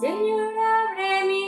Señora, abre mi.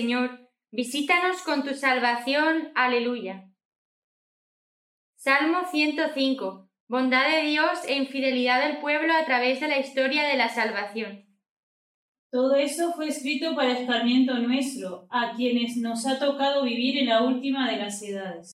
Señor, visítanos con tu salvación. Aleluya. Salmo 105. Bondad de Dios e infidelidad del pueblo a través de la historia de la salvación. Todo eso fue escrito para escarmiento nuestro, a quienes nos ha tocado vivir en la última de las edades.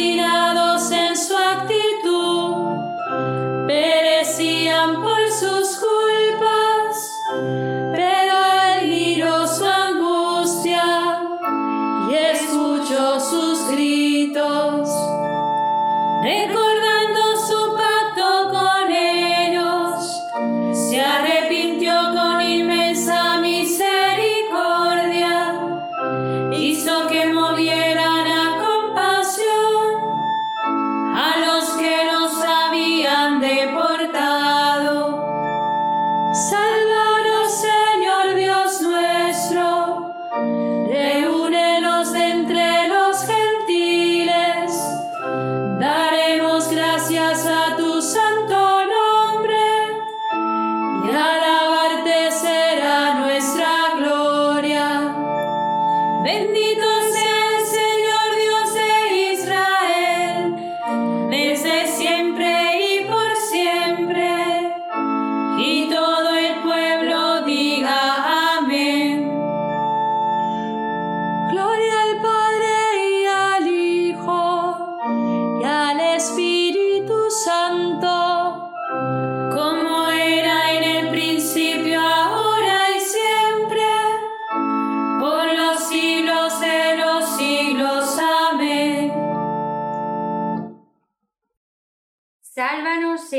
Ellos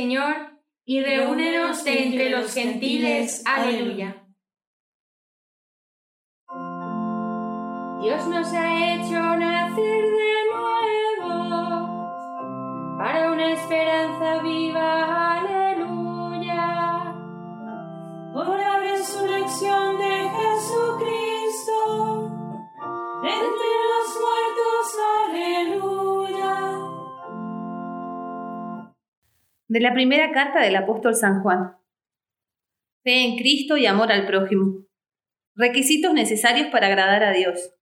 Señor, y reúnenos de entre los gentiles. Aleluya. De la primera carta del apóstol San Juan. Fe en Cristo y amor al prójimo. Requisitos necesarios para agradar a Dios.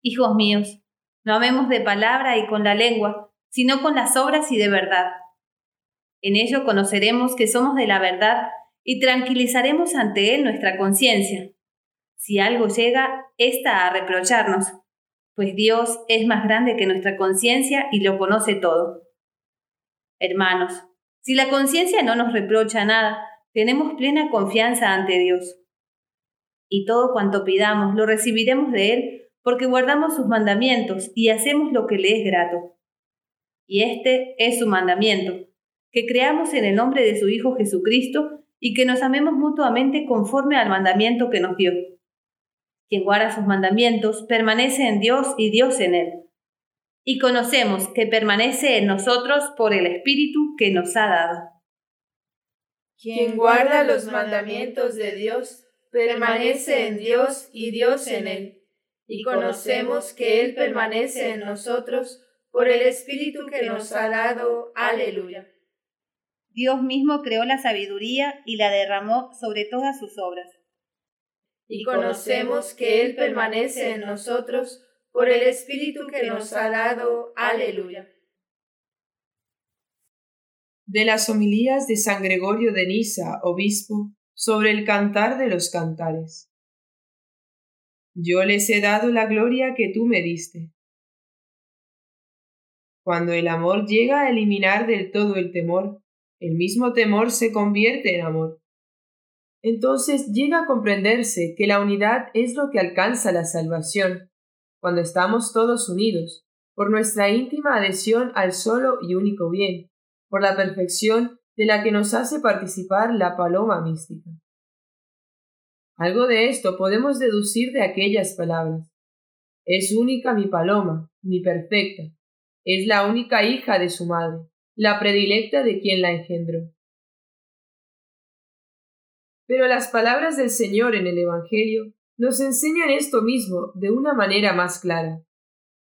Hijos míos, no amemos de palabra y con la lengua, sino con las obras y de verdad. En ello conoceremos que somos de la verdad y tranquilizaremos ante Él nuestra conciencia. Si algo llega, ésta a reprocharnos, pues Dios es más grande que nuestra conciencia y lo conoce todo. Hermanos, si la conciencia no nos reprocha nada, tenemos plena confianza ante Dios. Y todo cuanto pidamos lo recibiremos de Él porque guardamos sus mandamientos y hacemos lo que le es grato. Y este es su mandamiento, que creamos en el nombre de su Hijo Jesucristo y que nos amemos mutuamente conforme al mandamiento que nos dio. Quien guarda sus mandamientos permanece en Dios y Dios en él y conocemos que permanece en nosotros por el Espíritu que nos ha dado. Quien guarda los mandamientos de Dios permanece en Dios y Dios en él, y conocemos que Él permanece en nosotros por el Espíritu que nos ha dado. Aleluya. Dios mismo creó la sabiduría y la derramó sobre todas sus obras. Y conocemos que Él permanece en nosotros por el Espíritu que nos ha dado. Aleluya. De las homilías de San Gregorio de Nisa, obispo, sobre el cantar de los cantares. Yo les he dado la gloria que tú me diste. Cuando el amor llega a eliminar del todo el temor, el mismo temor se convierte en amor. Entonces llega a comprenderse que la unidad es lo que alcanza la salvación cuando estamos todos unidos, por nuestra íntima adhesión al solo y único bien, por la perfección de la que nos hace participar la paloma mística. Algo de esto podemos deducir de aquellas palabras. Es única mi paloma, mi perfecta, es la única hija de su madre, la predilecta de quien la engendró. Pero las palabras del Señor en el Evangelio nos enseñan esto mismo de una manera más clara.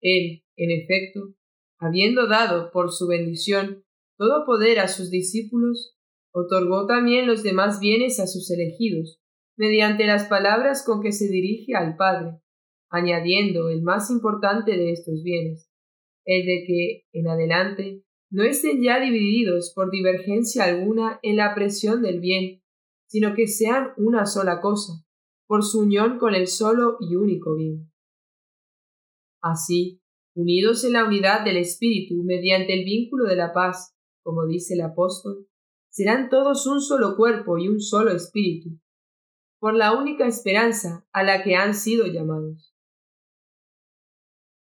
Él, en efecto, habiendo dado por su bendición todo poder a sus discípulos, otorgó también los demás bienes a sus elegidos, mediante las palabras con que se dirige al Padre, añadiendo el más importante de estos bienes, el de que, en adelante, no estén ya divididos por divergencia alguna en la presión del bien, sino que sean una sola cosa, por su unión con el solo y único bien. Así, unidos en la unidad del Espíritu mediante el vínculo de la paz, como dice el apóstol, serán todos un solo cuerpo y un solo espíritu, por la única esperanza a la que han sido llamados.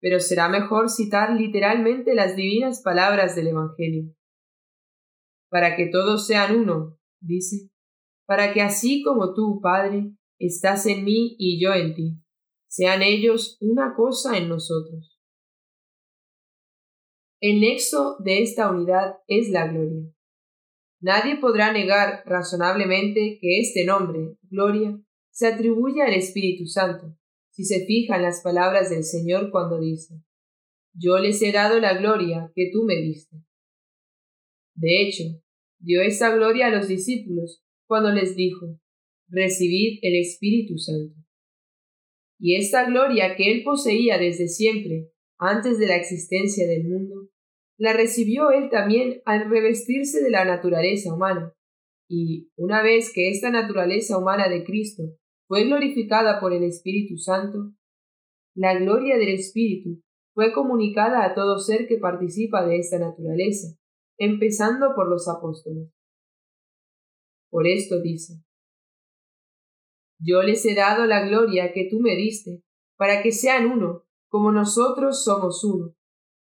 Pero será mejor citar literalmente las divinas palabras del Evangelio. Para que todos sean uno, dice, para que así como tú, Padre, estás en mí y yo en ti. Sean ellos una cosa en nosotros. El nexo de esta unidad es la gloria. Nadie podrá negar razonablemente que este nombre, gloria, se atribuye al Espíritu Santo, si se fija en las palabras del Señor cuando dice, Yo les he dado la gloria que tú me diste. De hecho, dio esa gloria a los discípulos cuando les dijo, recibid el Espíritu Santo. Y esta gloria que él poseía desde siempre, antes de la existencia del mundo, la recibió él también al revestirse de la naturaleza humana. Y, una vez que esta naturaleza humana de Cristo fue glorificada por el Espíritu Santo, la gloria del Espíritu fue comunicada a todo ser que participa de esta naturaleza, empezando por los apóstoles. Por esto dice, yo les he dado la gloria que tú me diste, para que sean uno, como nosotros somos uno,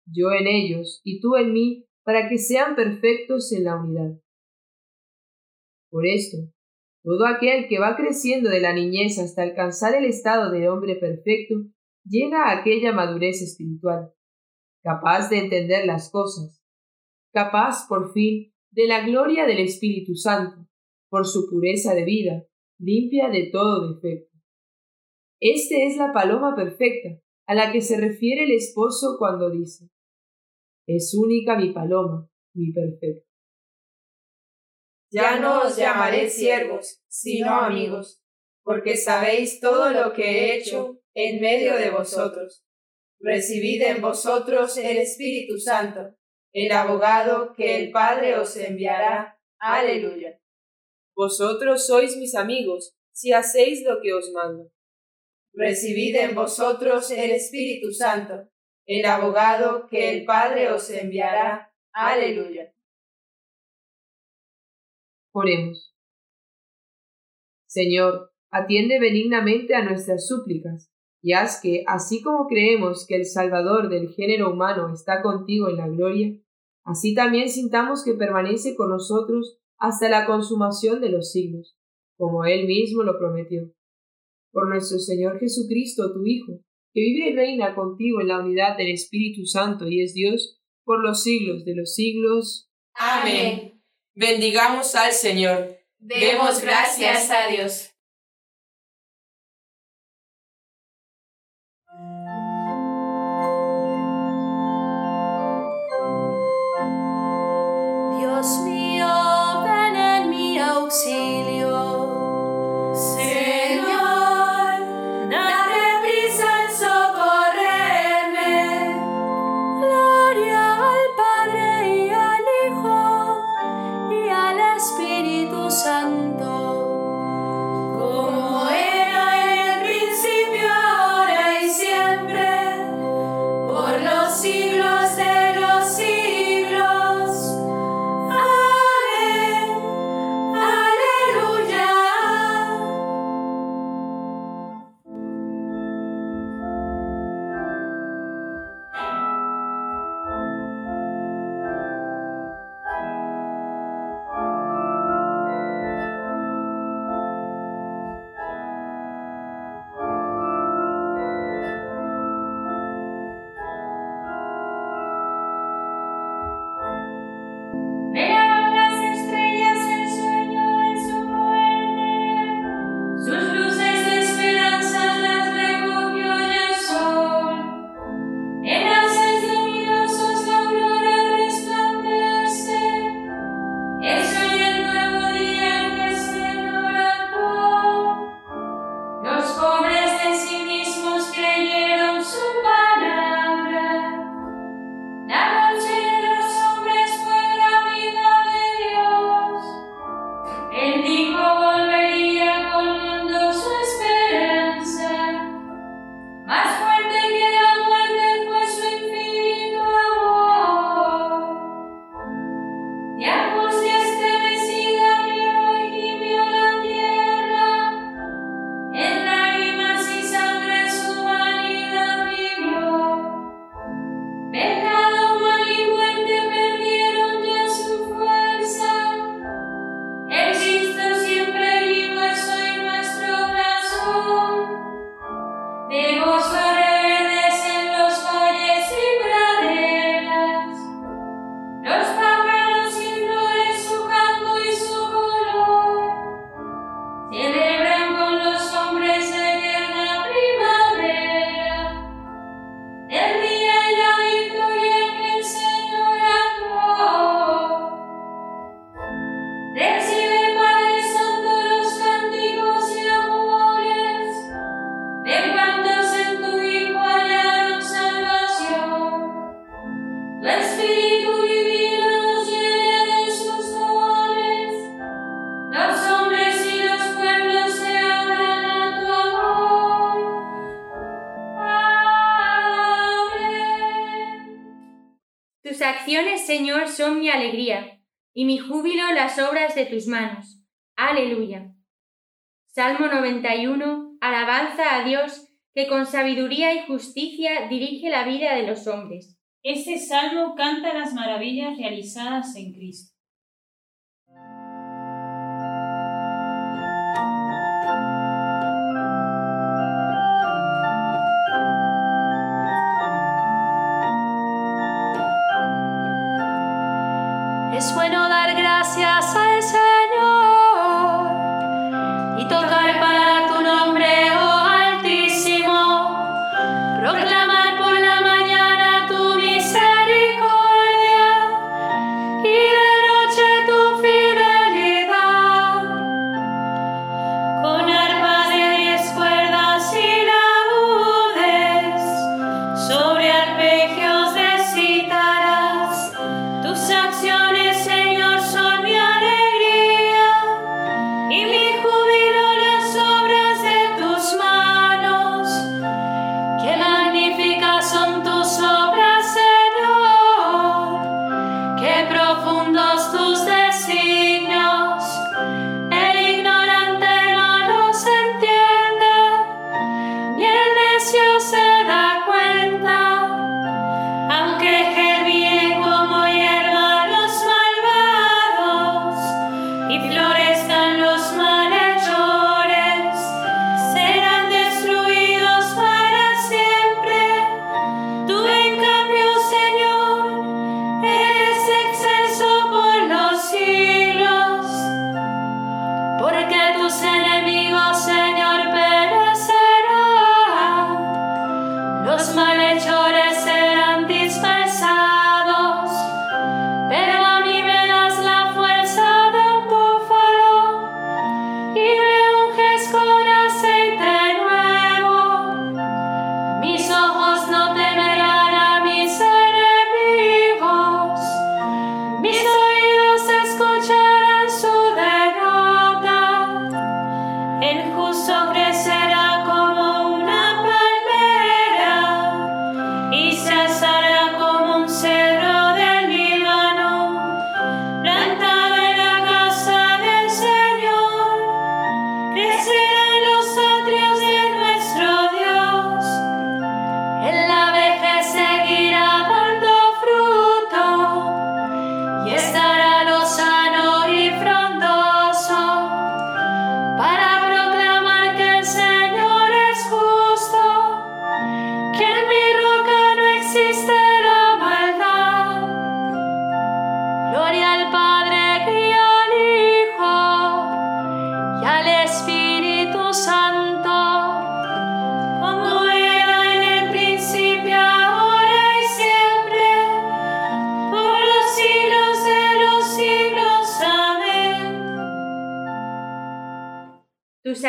yo en ellos y tú en mí, para que sean perfectos en la unidad. Por esto, todo aquel que va creciendo de la niñez hasta alcanzar el estado de hombre perfecto, llega a aquella madurez espiritual, capaz de entender las cosas, capaz, por fin, de la gloria del Espíritu Santo, por su pureza de vida, limpia de todo defecto. Este es la paloma perfecta a la que se refiere el esposo cuando dice, es única mi paloma, mi perfecto. Ya no os llamaré siervos, sino amigos, porque sabéis todo lo que he hecho en medio de vosotros. Recibid en vosotros el Espíritu Santo, el abogado que el Padre os enviará. Aleluya. Vosotros sois mis amigos, si hacéis lo que os mando. Recibid en vosotros el Espíritu Santo, el abogado que el Padre os enviará. Aleluya. Oremos. Señor, atiende benignamente a nuestras súplicas, y haz que, así como creemos que el Salvador del género humano está contigo en la gloria, así también sintamos que permanece con nosotros hasta la consumación de los siglos, como Él mismo lo prometió. Por nuestro Señor Jesucristo, tu Hijo, que vive y reina contigo en la unidad del Espíritu Santo y es Dios, por los siglos de los siglos. Amén. Bendigamos al Señor. Demos gracias a Dios. Dios 91. Alabanza a Dios, que con sabiduría y justicia dirige la vida de los hombres. Este salmo canta las maravillas realizadas en Cristo.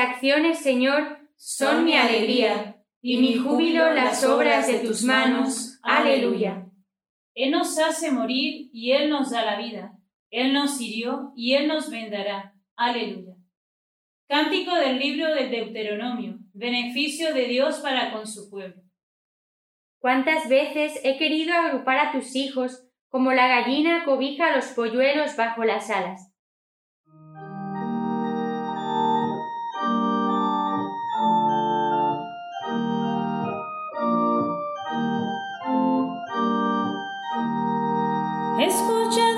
acciones, Señor, son mi alegría, y mi júbilo las obras de tus manos. Aleluya. Él nos hace morir y Él nos da la vida. Él nos hirió y Él nos vendará. Aleluya. Cántico del libro de Deuteronomio. Beneficio de Dios para con su pueblo. ¿Cuántas veces he querido agrupar a tus hijos como la gallina cobija a los polluelos bajo las alas? Escucha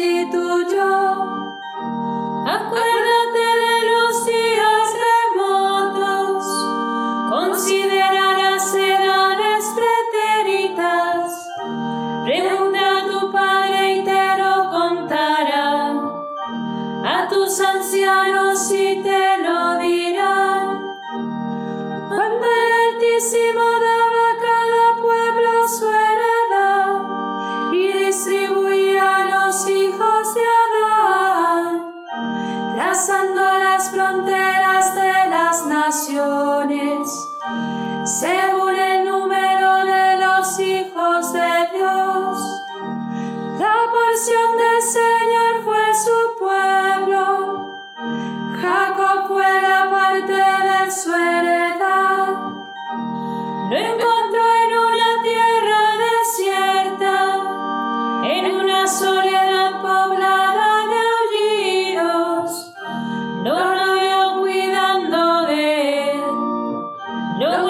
sido No, no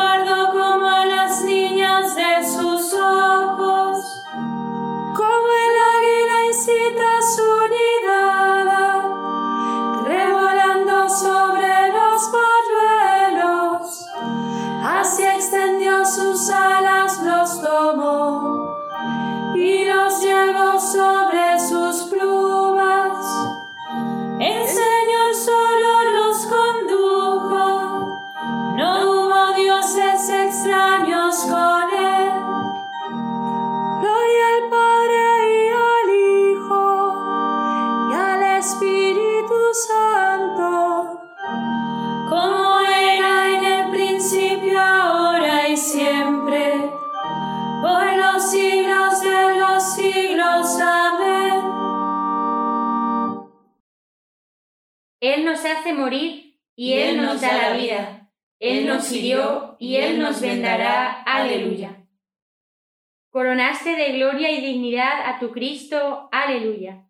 gloria y dignidad a tu Cristo. Aleluya.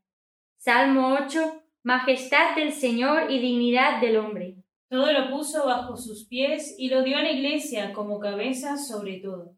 Salmo 8. Majestad del Señor y dignidad del hombre. Todo lo puso bajo sus pies y lo dio a la iglesia como cabeza sobre todo.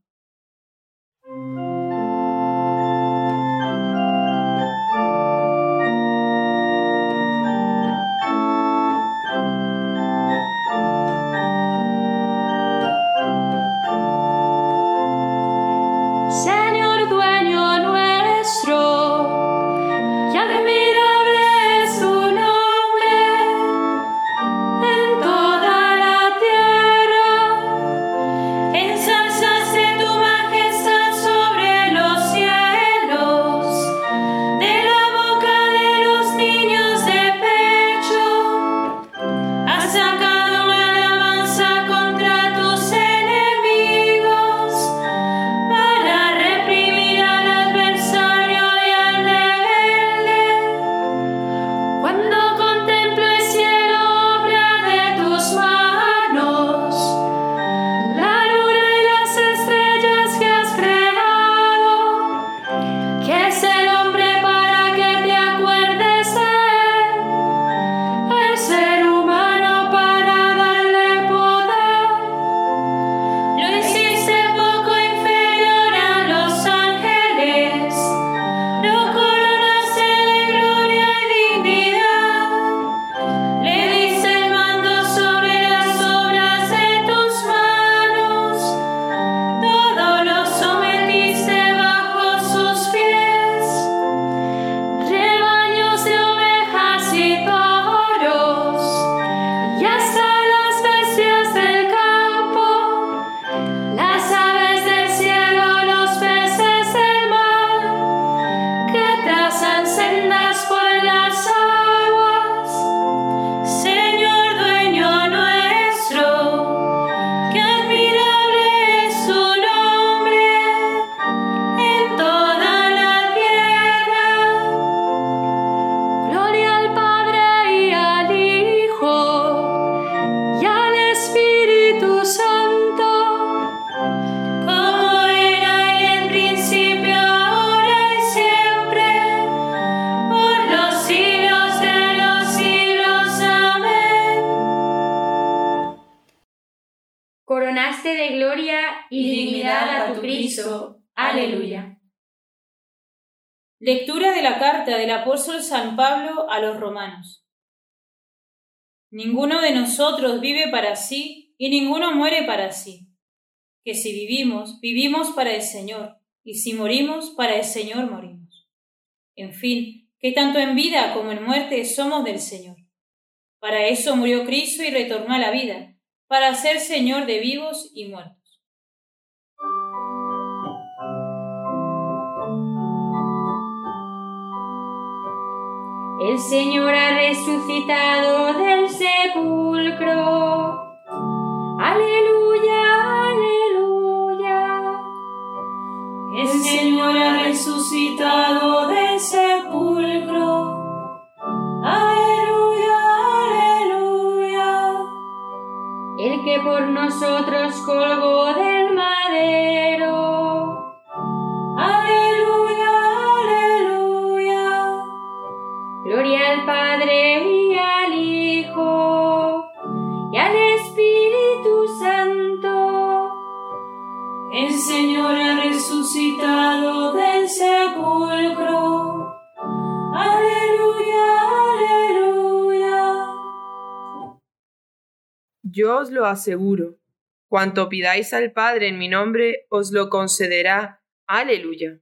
Aleluya. Lectura de la carta del apóstol San Pablo a los romanos. Ninguno de nosotros vive para sí y ninguno muere para sí. Que si vivimos, vivimos para el Señor, y si morimos, para el Señor morimos. En fin, que tanto en vida como en muerte somos del Señor. Para eso murió Cristo y retornó a la vida, para ser Señor de vivos y muertos. El Señor ha resucitado del sepulcro. Aleluya, aleluya. El Señor ha resucitado del sepulcro. Aleluya, aleluya. El que por nosotros colgó del madero. Señor ha resucitado del sepulcro. Aleluya, aleluya. Yo os lo aseguro, cuanto pidáis al Padre en mi nombre, os lo concederá. Aleluya.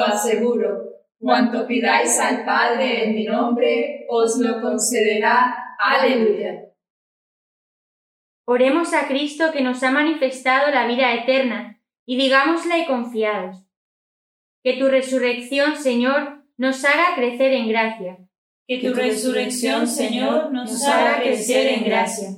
Lo aseguro, cuanto pidáis al Padre en mi nombre, os lo concederá. Aleluya. Oremos a Cristo que nos ha manifestado la vida eterna y digámosle confiados. Que tu resurrección, Señor, nos haga crecer en gracia. Que tu resurrección, Señor, nos haga crecer en gracia.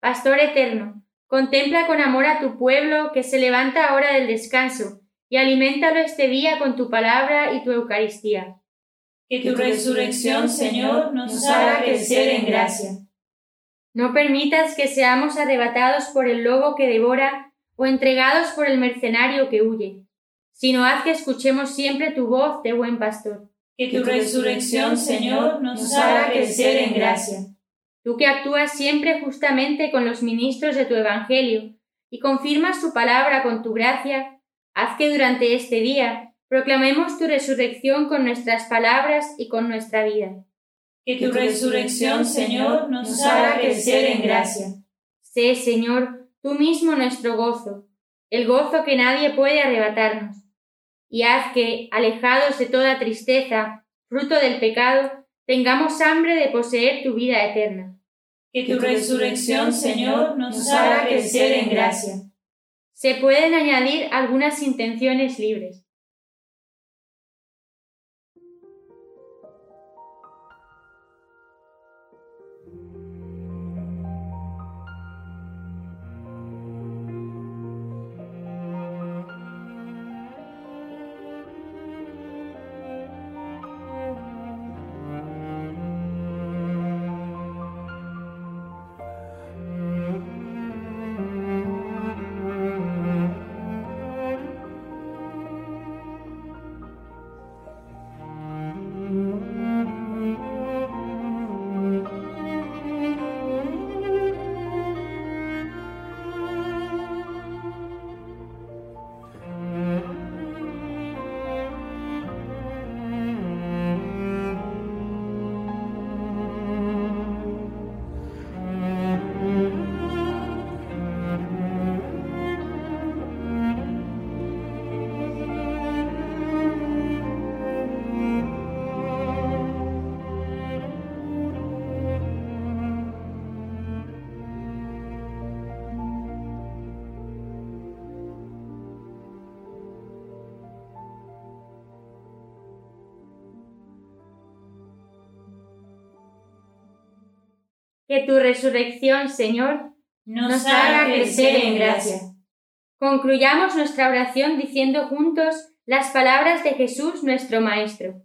Pastor eterno, contempla con amor a tu pueblo que se levanta ahora del descanso y aliméntalo este día con tu palabra y tu Eucaristía. Que tu resurrección, Señor, nos haga crecer en gracia. No permitas que seamos arrebatados por el lobo que devora o entregados por el mercenario que huye, sino haz que escuchemos siempre tu voz de buen pastor. Que tu resurrección, Señor, nos haga crecer en gracia. Tú que actúas siempre justamente con los ministros de tu Evangelio y confirmas su palabra con tu gracia, haz que durante este día proclamemos tu resurrección con nuestras palabras y con nuestra vida. Que tu resurrección, Señor, nos haga crecer en gracia. Sé, Señor, tú mismo nuestro gozo, el gozo que nadie puede arrebatarnos y haz que, alejados de toda tristeza, fruto del pecado, tengamos hambre de poseer tu vida eterna. Que tu resurrección, Señor, nos haga crecer en gracia. Se pueden añadir algunas intenciones libres. Que tu resurrección, Señor, Nos haga crecer en gracia. Concluyamos nuestra oración diciendo juntos las palabras de Jesús nuestro Maestro.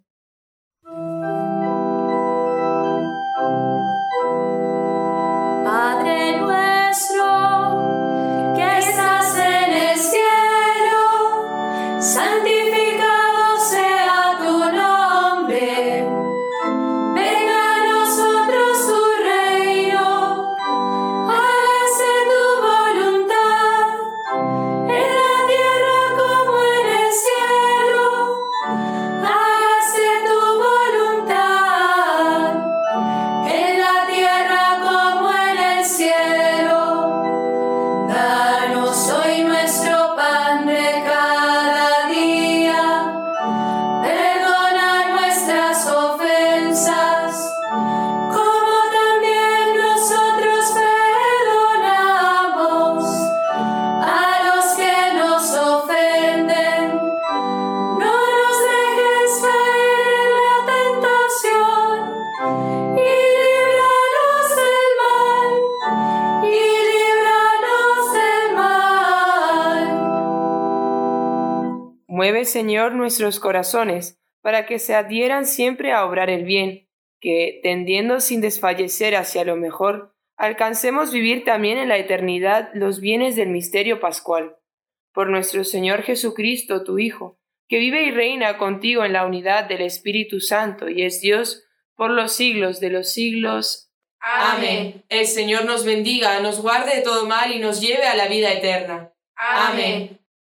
Señor, nuestros corazones, para que se adhieran siempre a obrar el bien, que, tendiendo sin desfallecer hacia lo mejor, alcancemos vivir también en la eternidad los bienes del misterio pascual. Por nuestro Señor Jesucristo, tu Hijo, que vive y reina contigo en la unidad del Espíritu Santo y es Dios por los siglos de los siglos. Amén. El Señor nos bendiga, nos guarde de todo mal y nos lleve a la vida eterna. Amén.